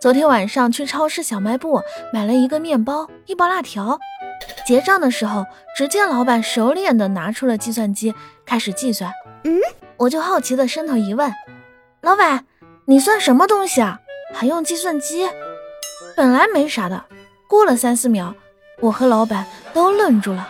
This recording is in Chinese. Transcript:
昨天晚上去超市小卖部买了一个面包一包辣条。结账的时候只见老板熟练的拿出了计算机开始计算嗯？我就好奇的伸头一问老板你算什么东西啊？还用计算机？本来没啥的过了三四秒我和老板都愣住了。